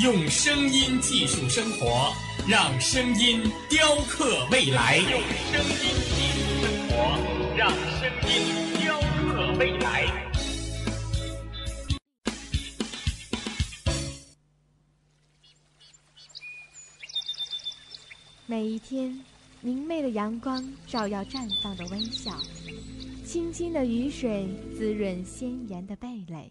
用声音技术生活。让声音雕刻未来，用声音记录生活，让声音雕刻未来。每一天，明媚的阳光照耀绽放的微笑，清清的雨水滋润鲜艳的蓓蕾。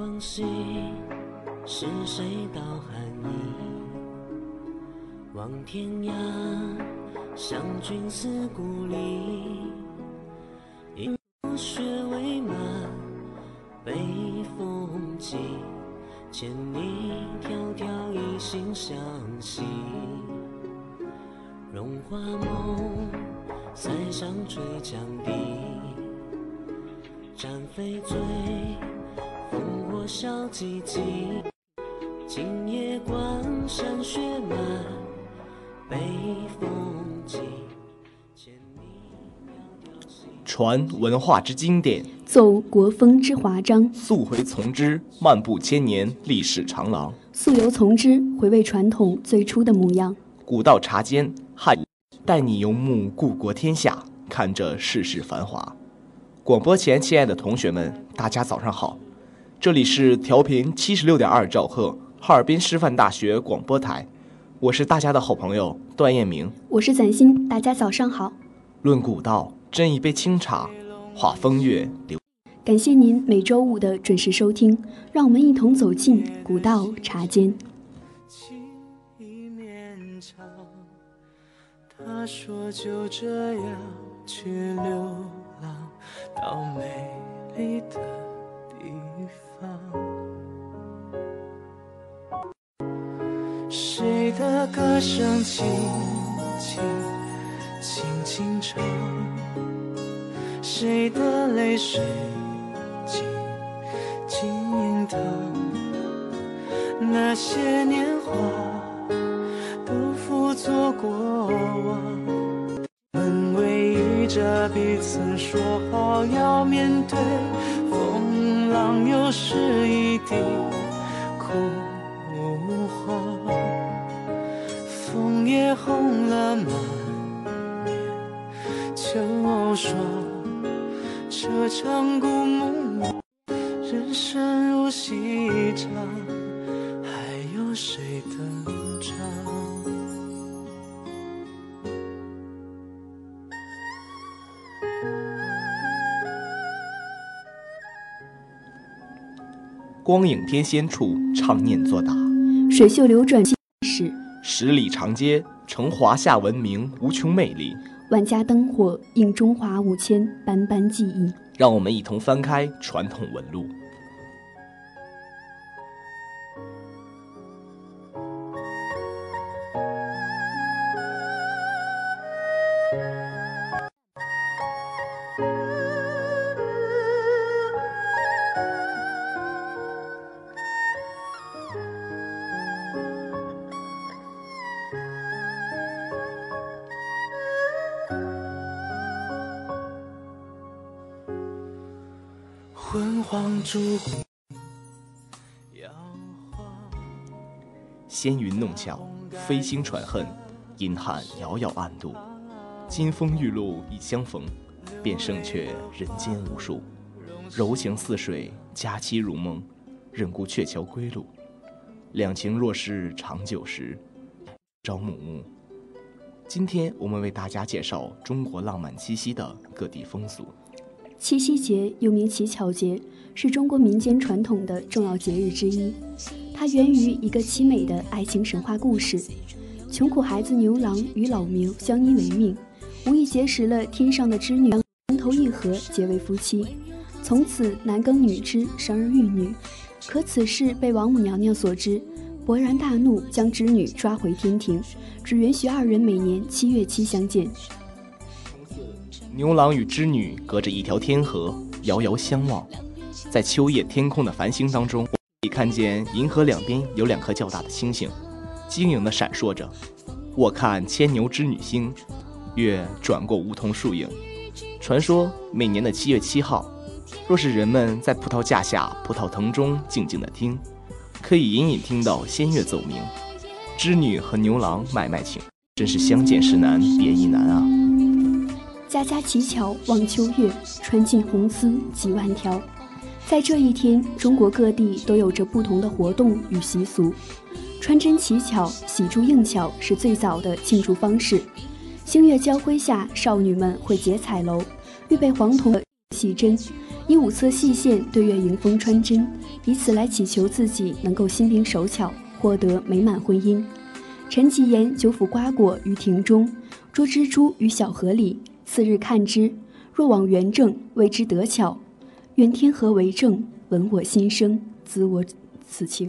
往昔是谁道寒意？望天涯，相君思故里。饮雪未满，北风急。千里迢迢，一心相惜。荣华梦，塞上垂江底。战飞醉。笑寂静，今夜关山雪满，北风急。传文化之经典，奏国风之华章，溯回从之，漫步千年历史长廊；溯游从之，回味传统最初的模样。古道茶间，汉带你游目故国天下，看这世事繁华。广播前，亲爱的同学们，大家早上好。这里是调频七十六点二兆赫，哈尔滨师范大学广播台，我是大家的好朋友段彦明，我是崭新，大家早上好。论古道，斟一杯清茶，话风月流。感谢您每周五的准时收听，让我们一同走进古道茶间。他说就这样去流浪到美丽的谁的歌声轻轻轻轻唱？谁的泪水静静淌？那些年华都付作过往。们偎依着彼此，说好要面对风。浪又是一地这场故梦，人生如戏场，还有谁登场？光影天仙处，常念作答；水袖流转，史十里长街，成华夏文明无穷魅力；万家灯火，映中华五千斑斑记忆。让我们一同翻开传统纹路。纤云弄巧，飞星传恨，银汉遥遥暗度。金风玉露一相逢，便胜却人间无数。柔情似水，佳期如梦，忍顾鹊桥归路。两情若是长久时，朝暮暮。今天我们为大家介绍中国浪漫七夕的各地风俗。七夕节又名乞巧节，是中国民间传统的重要节日之一。它源于一个凄美的爱情神话故事：穷苦孩子牛郎与老牛相依为命，无意结识了天上的织女，情投意合，结为夫妻。从此男耕女织，生儿育女。可此事被王母娘娘所知。勃然大怒，将织女抓回天庭，只允许二人每年七月七相见。牛郎与织女隔着一条天河，遥遥相望，在秋夜天空的繁星当中，可以看见银河两边有两颗较大的星星，晶莹的闪烁着。我看牵牛织女星，月转过梧桐树影。传说每年的七月七号，若是人们在葡萄架下、葡萄藤中静静的听。可以隐隐听到仙乐奏鸣，织女和牛郎买卖情，真是相见时难别亦难啊！家家乞巧望秋月，穿尽红丝几万条。在这一天，中国各地都有着不同的活动与习俗。穿针乞巧、喜珠应巧是最早的庆祝方式。星月交辉下，少女们会结彩楼，预备黄铜的细针。以五色细线对月迎风穿针，以此来祈求自己能够心灵手巧，获得美满婚姻。陈吉言九府瓜果于庭中，捉蜘蛛于小河里。次日看之，若往元正，谓之得巧。愿天河为证，闻我心声，知我此情。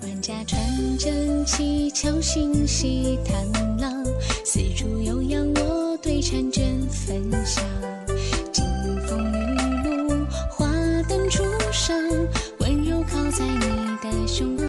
万家穿针乞巧，心系探郎。四处悠扬，我对婵娟分享。金风玉露，花灯初上，温柔靠在你的胸膛。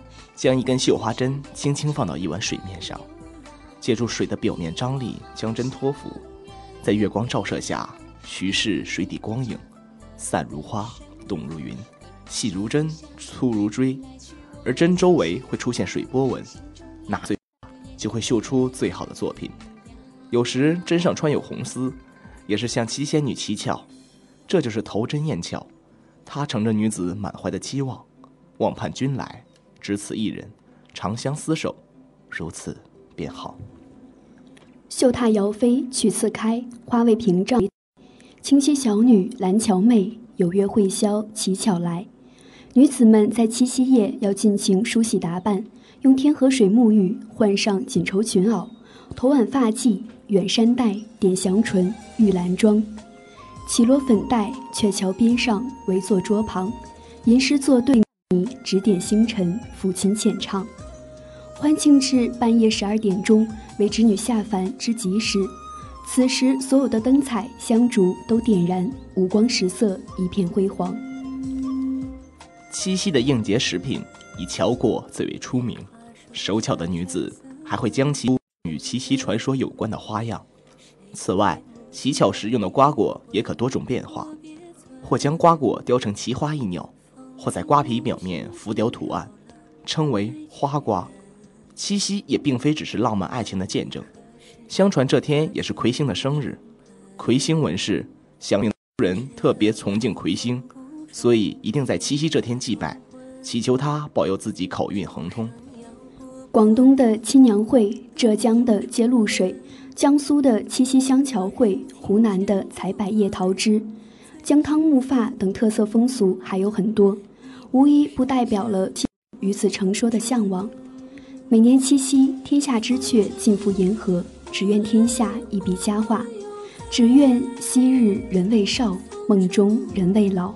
将一根绣花针轻轻放到一碗水面上，借助水的表面张力将针托浮，在月光照射下，徐视水底光影，散如花，动如云，细如针，粗如锥，而针周围会出现水波纹，那最就会绣出最好的作品。有时针上穿有红丝。也是向七仙女乞巧，这就是投针验巧。他乘着女子满怀的期望，望盼君来，只此一人，长相厮守，如此便好。绣榻摇飞曲次开，花未屏障。青溪小女兰桥妹，有约会宵乞巧来。女子们在七夕夜要尽情梳洗打扮，用天河水沐浴，换上锦绸裙袄，头挽发髻。远山黛，点香唇，玉兰妆，绮罗粉黛，鹊桥边上围坐桌旁，吟诗作对，指点星辰，抚琴浅唱，欢庆至半夜十二点钟，为侄女下凡之吉时。此时，所有的灯彩、香烛都点燃，五光十色，一片辉煌。七夕的应节食品以巧果最为出名，手巧的女子还会将其。与七夕传说有关的花样。此外，乞巧时用的瓜果也可多种变化，或将瓜果雕成奇花异鸟，或在瓜皮表面浮雕图案，称为花瓜。七夕也并非只是浪漫爱情的见证，相传这天也是魁星的生日。魁星纹饰，想令人特别崇敬魁星，所以一定在七夕这天祭拜，祈求他保佑自己口运亨通。广东的青娘会，浙江的接露水，江苏的七夕香桥会，湖南的采百叶桃枝，姜汤木发等特色风俗还有很多，无一不代表了与此成说的向往。每年七夕，天下之阙尽赴沿河，只愿天下一笔佳话，只愿昔日人未少，梦中人未老。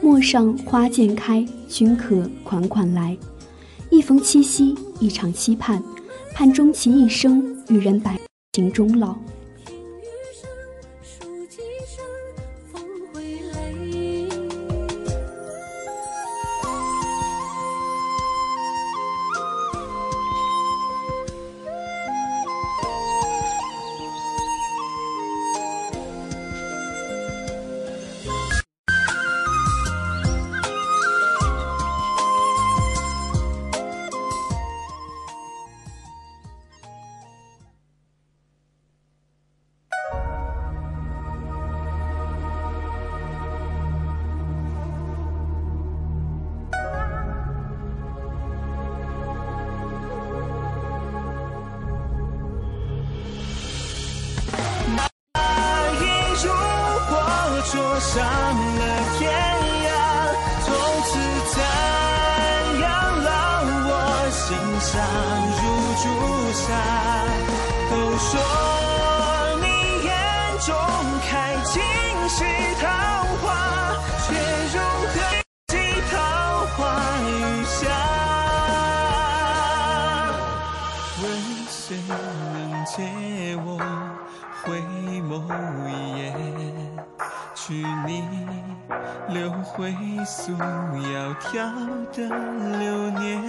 陌上花渐开，君可款款来。一逢七夕，一场期盼，盼终其一生，与人百情终老。time 回溯窈窕的流年，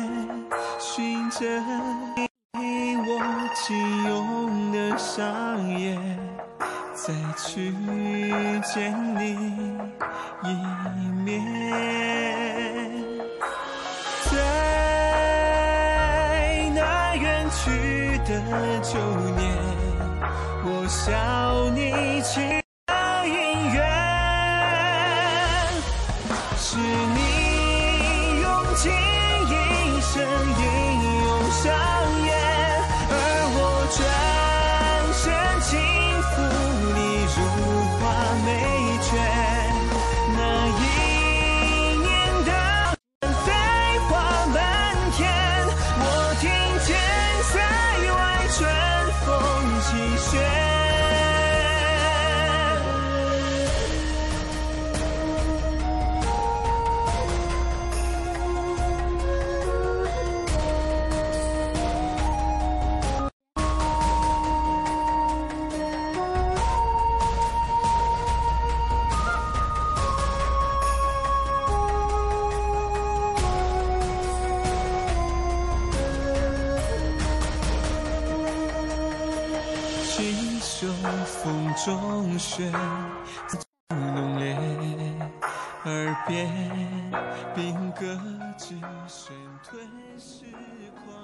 寻着你我仅有的双眼，再去见你一面。在那远去的旧年，我笑你轻。心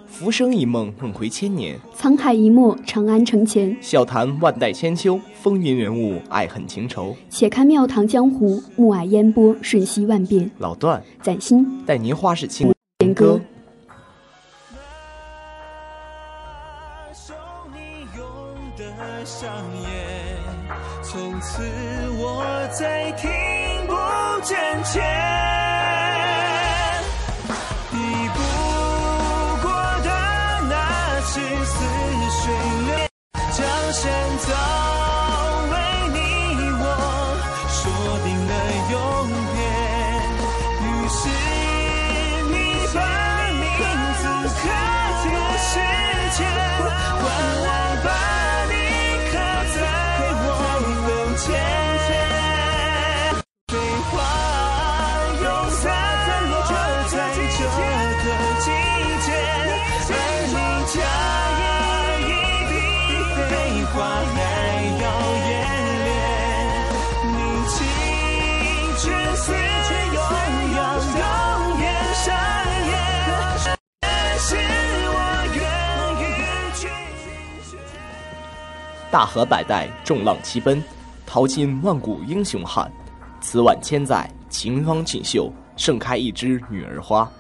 浮生一梦，梦回千年；沧海一墨，长安城前。笑谈万代千秋，风云人物，爱恨情仇。且看庙堂江湖，暮霭烟波，瞬息万变。老段，崭新，带您花式情大河百代，众浪齐奔，淘尽万古英雄汉。此晚千载，秦方锦绣，盛开一枝女儿花。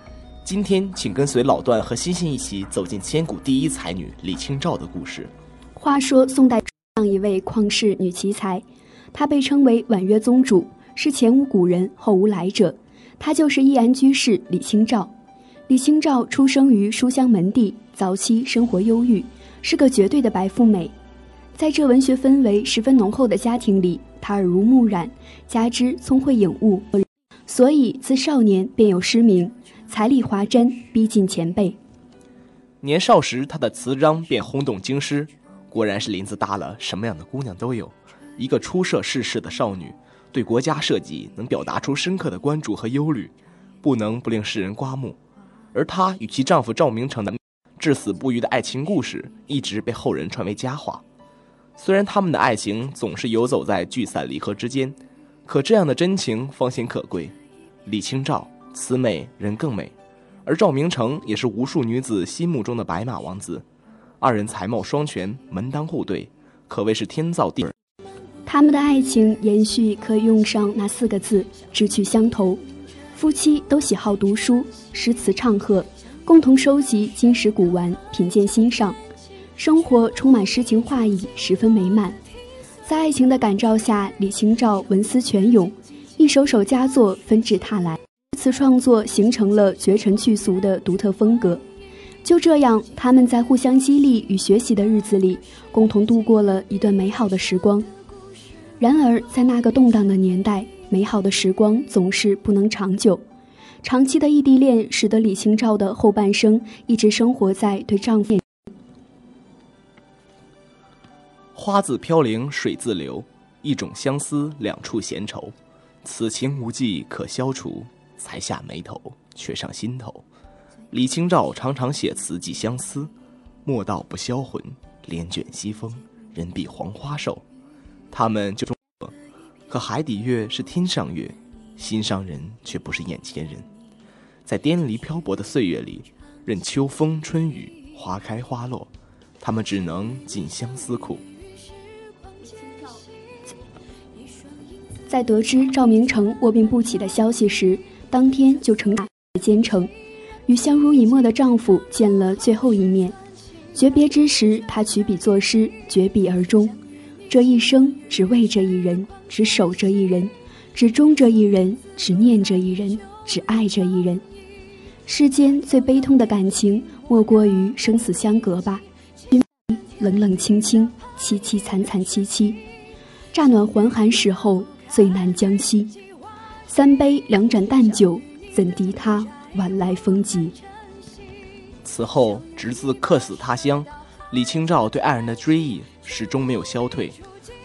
今天，请跟随老段和欣欣一起走进千古第一才女李清照的故事。话说宋代这样一位旷世女奇才，她被称为婉约宗主，是前无古人后无来者。她就是易安居士李清照。李清照出生于书香门第，早期生活忧郁，是个绝对的白富美。在这文学氛围十分浓厚的家庭里，她耳濡目染，加之聪慧颖悟，所以自少年便有诗名。财力华瞻，逼近前辈。年少时，他的词章便轰动京师。果然是林子大了，什么样的姑娘都有。一个初涉世事的少女，对国家社稷能表达出深刻的关注和忧虑，不能不令世人刮目。而她与其丈夫赵明诚的至死不渝的爱情故事，一直被后人传为佳话。虽然他们的爱情总是游走在聚散离合之间，可这样的真情方显可贵。李清照。此美人更美，而赵明诚也是无数女子心目中的白马王子。二人才貌双全，门当户对，可谓是天造地。他们的爱情延续可以用上那四个字：志趣相投。夫妻都喜好读书，诗词唱和，共同收集今史古玩，品鉴欣赏，生活充满诗情画意，十分美满。在爱情的感召下，李清照文思泉涌，一首首佳作纷至沓来。词创作形成了绝尘去俗的独特风格。就这样，他们在互相激励与学习的日子里，共同度过了一段美好的时光。然而，在那个动荡的年代，美好的时光总是不能长久。长期的异地恋使得李清照的后半生一直生活在对丈夫。花自飘零水自流，一种相思，两处闲愁。此情无计可消除。才下眉头，却上心头。李清照常常写词寄相思，莫道不销魂，帘卷西风，人比黄花瘦。他们就可海底月是天上月，心上人却不是眼前人。在颠离漂泊的岁月里，任秋风春雨，花开花落，他们只能尽相思苦。在得知赵明诚卧病不起的消息时，当天就乘兼程，与相濡以沫的丈夫见了最后一面。诀别之时，她取笔作诗，绝笔而终。这一生只为这一人，只守这一人，只忠这一人，只念这一人，只爱这一人。世间最悲痛的感情，莫过于生死相隔吧。冷冷清清，凄凄惨惨戚戚。乍暖还寒时候，最难将息。三杯两盏淡酒，怎敌他晚来风急？此后，直自客死他乡，李清照对爱人的追忆始终没有消退。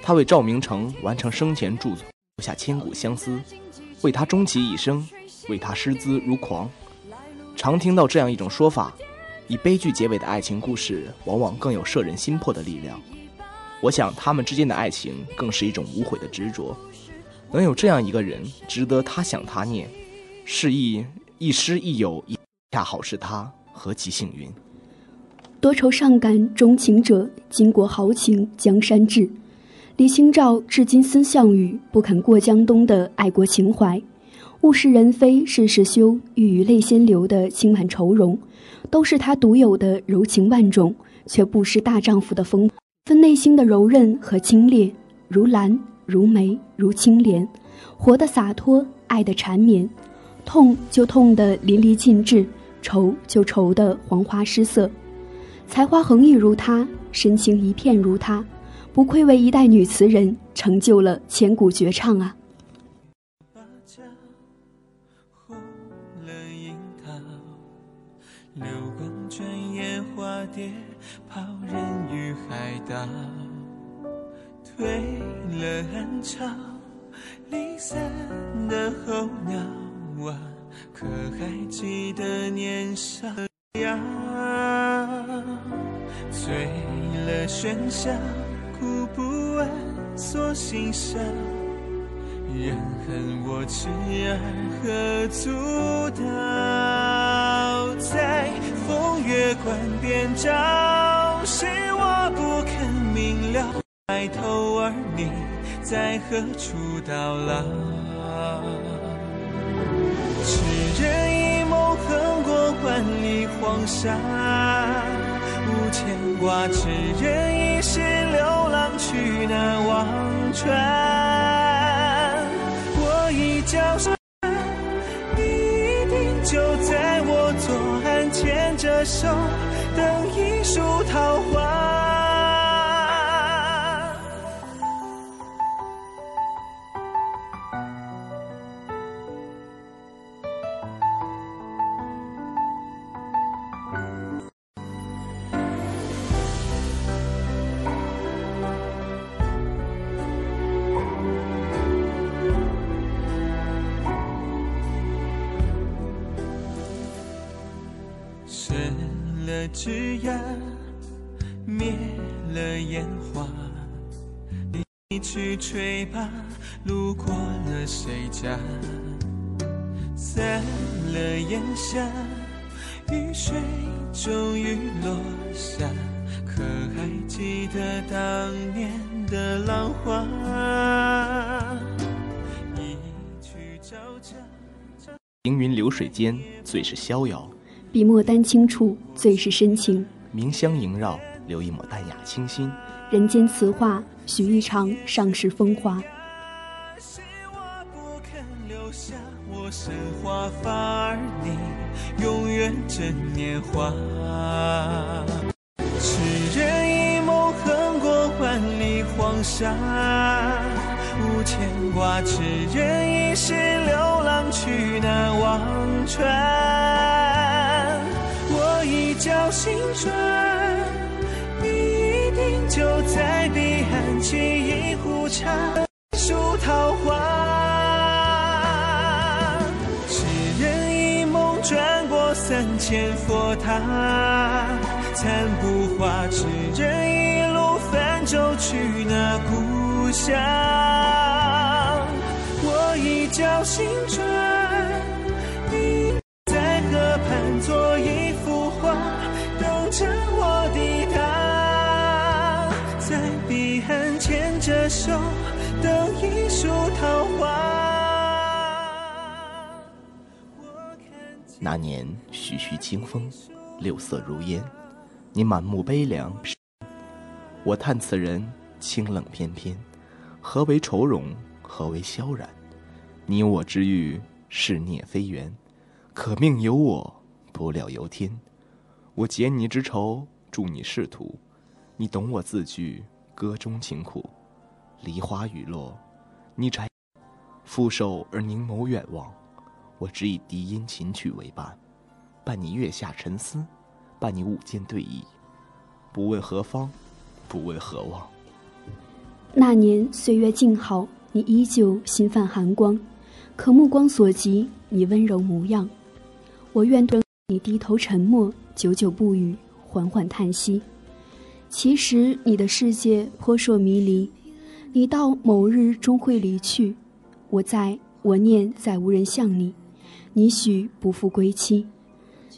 她为赵明诚完成生前著作，留下千古相思，为他终其一生，为他失姿如狂。常听到这样一种说法：以悲剧结尾的爱情故事，往往更有摄人心魄的力量。我想，他们之间的爱情更是一种无悔的执着。能有这样一个人，值得他想他念，是亦亦师亦友，恰好是他，何其幸运！多愁善感钟情者，巾帼豪情江山志。李清照至今思项羽，不肯过江东的爱国情怀，物是人非事事休，欲语泪先流的轻满愁容，都是她独有的柔情万种，却不失大丈夫的风，分内心的柔韧和清冽，如兰。如梅，如青莲，活得洒脱，爱得缠绵，痛就痛得淋漓尽致，愁就愁得黄花失色。才华横溢如她，深情一片如她，不愧为一代女词人，成就了千古绝唱啊！流光转眼，花蝶抛人于海岛。退了暗潮，离散的候鸟啊，可还记得年少呀？醉了喧嚣，哭不完锁心上，人恨我痴儿何足道？在风月关边照，是我不肯明了。白头在何处到老？痴人一梦，横过万里黄沙，无牵挂，只愿一世流浪去那忘川。我已交上，你一定就在我左岸牵着手，了枝桠，灭了烟花，你去吹吧，路过了谁家？散了烟霞，雨水终于落下，可还记得当年的浪花？一曲招架。行云流水间，最是逍遥；笔墨丹青处，最是深情。明香萦绕，留一抹淡雅清新。人间词话，许一场上世风华。是我不肯留下我生华发儿，你永远真年华。痴人一梦，横过万里黄沙，无牵挂，痴人一世流浪去那忘川。叫心转，你一定就在彼岸沏一壶茶。树桃花，痴人一梦，转过三千佛塔，残不化，痴人一路泛舟去那故乡。我已交心转，年徐徐清风，六色如烟，你满目悲凉。我叹此人清冷翩翩，何为愁容？何为萧然？你我之遇，是孽非缘，可命由我，不料由天。我解你之愁，助你仕途，你懂我字句，歌中情苦。梨花雨落，你摘负手而凝眸远望，我只以笛音琴曲为伴，伴你月下沉思，伴你舞间对弈，不问何方，不问何望。那年岁月静好，你依旧心泛寒光，可目光所及，你温柔模样。我愿等你低头沉默，久久不语，缓缓叹息。其实你的世界扑朔迷离。你到某日终会离去，我在，我念再无人像你，你许不复归期。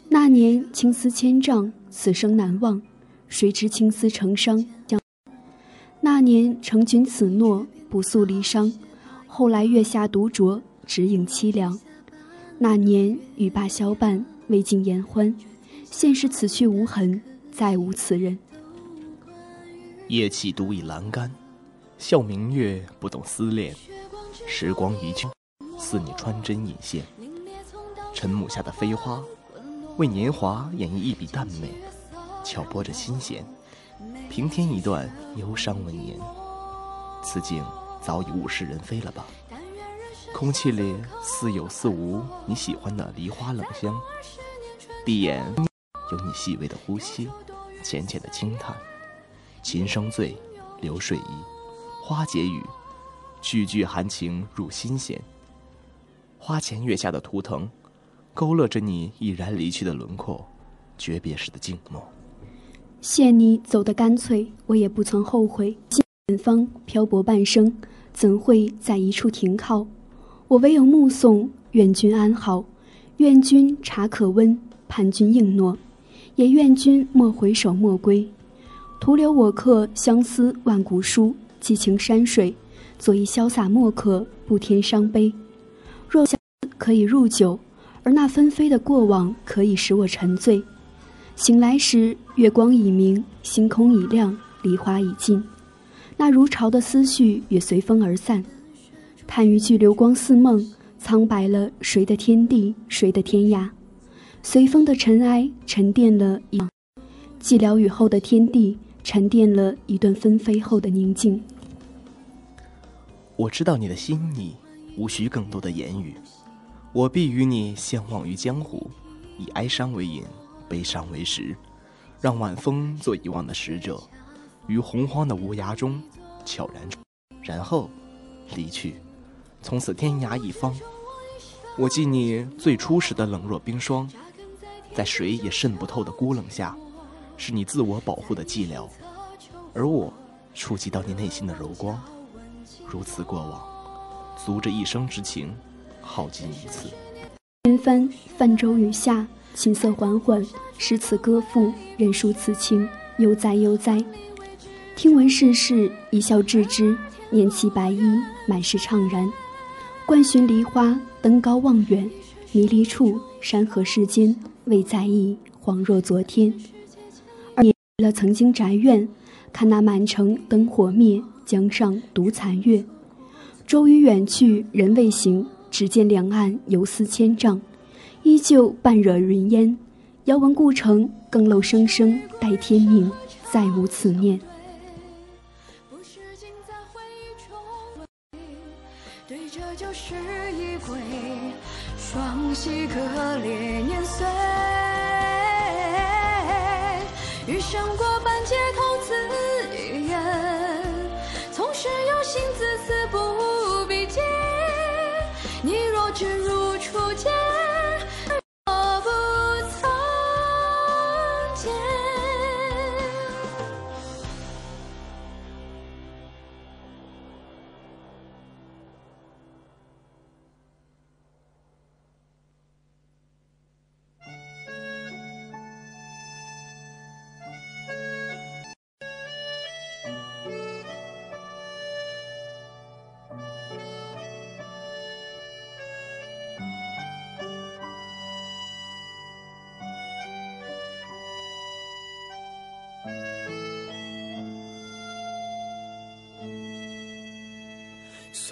那年青丝千丈，此生难忘。谁知青丝成伤，将那年成君此诺，不诉离殇。后来月下独酌，只影凄凉。那年与罢消伴，未尽言欢。现实此去无痕，再无此人。夜气独倚栏杆。笑明月，不懂思恋。时光一去，似你穿针引线。晨暮下的飞花，为年华演绎一笔淡美，巧拨着心弦，平添一段忧伤文言。此景早已物是人非了吧？空气里似有似无你喜欢的梨花冷香，闭眼有你细微的呼吸，浅浅的轻叹。琴声醉，流水移。花解语，句句含情入心弦。花前月下的图腾，勾勒着你毅然离去的轮廓，诀别时的静默。谢你走得干脆，我也不曾后悔。远方漂泊半生，怎会在一处停靠？我唯有目送，愿君安好，愿君茶可温，盼君应诺，也愿君莫回首，莫归，徒留我刻相思万古书。寄情山水，做一潇洒墨客，不添伤悲。若相思可以入酒，而那纷飞的过往可以使我沉醉。醒来时，月光已明，星空已亮，梨花已尽，那如潮的思绪也随风而散。叹一句流光似梦，苍白了谁的天地，谁的天涯？随风的尘埃沉淀了一寂寥雨后的天地，沉淀了一段纷飞后的宁静。我知道你的心意，无需更多的言语。我必与你相忘于江湖，以哀伤为饮，悲伤为食，让晚风做遗忘的使者，于洪荒的无涯中悄然，然后离去，从此天涯一方。我记你最初时的冷若冰霜，在谁也渗不透的孤冷下，是你自我保护的寂寥，而我触及到你内心的柔光。如此过往，足这一生之情，耗尽一次。千帆泛舟雨下，琴瑟缓缓，诗词歌赋，人抒此情，悠哉悠哉。听闻世事，一笑置之，念其白衣，满是怅然。观寻梨花，登高望远，迷离处，山河世间，未在意，恍若昨天。而了曾经宅院，看那满城灯火灭。江上独残月，舟已远去，人未行。只见两岸游丝千丈，依旧半惹云烟。遥闻故城，更漏声声，待天明，再无此念。对这就是一回，双膝割裂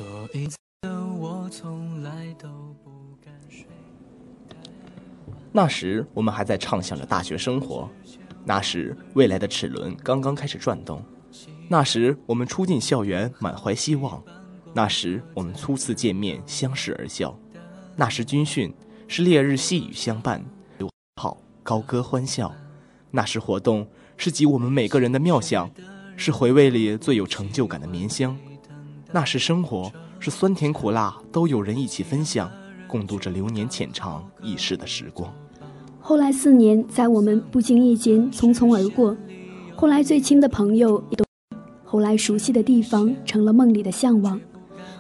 所以我从来都不敢睡。那时我们还在畅想着大学生活，那时未来的齿轮刚刚开始转动，那时我们初进校园满怀希望，那时我们初次见面相视而笑，那时军训是烈日细雨相伴，流炮高歌欢笑，那时活动是集我们每个人的妙想，是回味里最有成就感的绵香。那时生活是酸甜苦辣都有人一起分享，共度着流年浅长易逝的时光。后来四年在我们不经意间匆匆而过，后来最亲的朋友也都，后来熟悉的地方成了梦里的向往，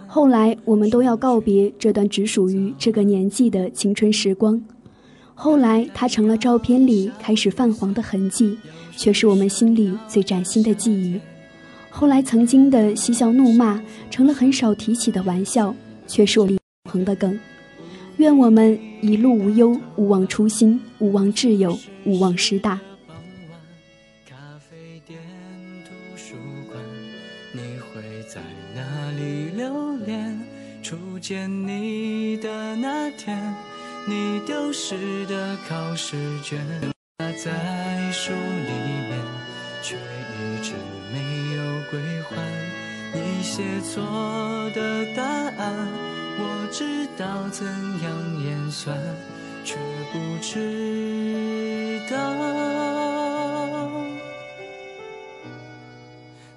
后来我们都要告别这段只属于这个年纪的青春时光，后来它成了照片里开始泛黄的痕迹，却是我们心里最崭新的记忆。后来，曾经的嬉笑怒骂成了很少提起的玩笑，却是我们横的梗。愿我们一路无忧，勿忘初心，勿忘挚友，勿忘师大。咖啡店、图书馆，你会在哪里留恋？初见你的那天，你丢失的考试卷，在书里面，却一直没有。归还你写错的答案，我知道怎样演算，却不知道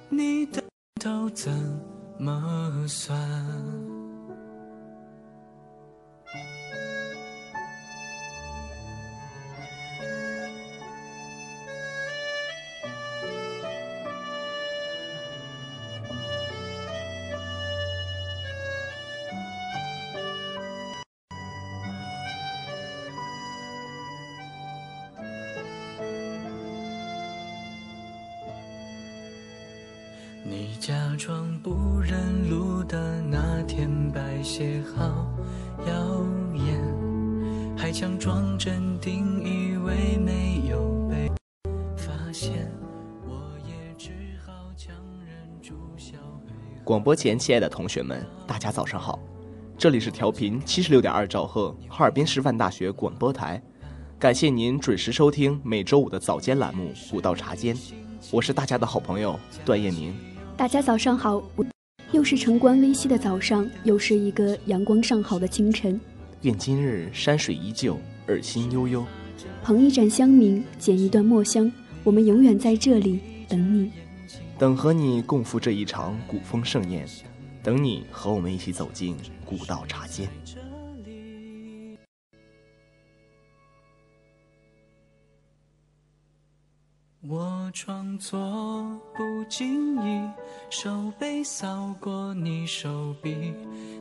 你的头怎么算。广播前，亲爱的同学们，大家早上好！这里是调频七十六点二兆赫，哈尔滨师范大学广播台。感谢您准时收听每周五的早间栏目《古道茶间》，我是大家的好朋友段彦明。大家早上好，又是晨光微曦的早上，又是一个阳光尚好的清晨。愿今日山水依旧，耳心悠悠。捧一盏香茗，剪一段墨香，我们永远在这里等你。等和你共赴这一场古风盛宴，等你和我们一起走进古道茶间。我装作不经意，手背扫过你手臂，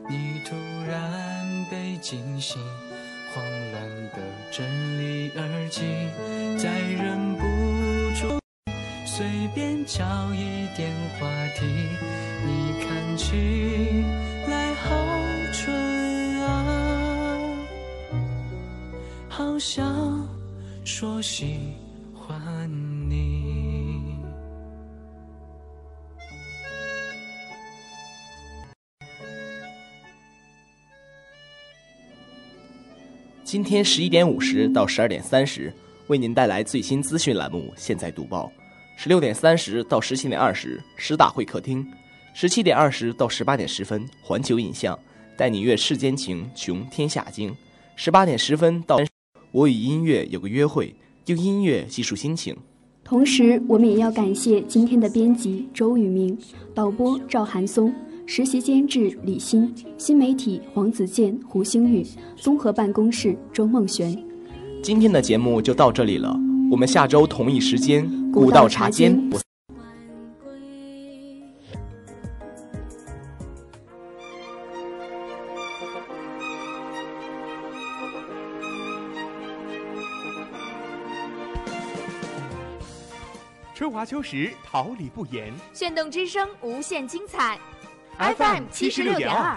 你突然被惊醒，慌乱的整理耳机，在人。随便找一点话题，你看起来好蠢啊，好想说喜欢你。今天十一点五十到十二点三十，为您带来最新资讯栏目《现在读报》。十六点三十到十七点二十，师大会客厅；十七点二十到十八点十分，环球影像带你阅世间情，穷天下经。十八点十分到，我与音乐有个约会，用音乐记述心情。同时，我们也要感谢今天的编辑周宇明、导播赵寒松、实习监制李欣、新媒体黄子健、胡星宇、综合办公室周梦璇。今天的节目就到这里了，我们下周同一时间。古道茶间。春华秋实，桃李不言。炫动之声，无限精彩。FM 七十六点二。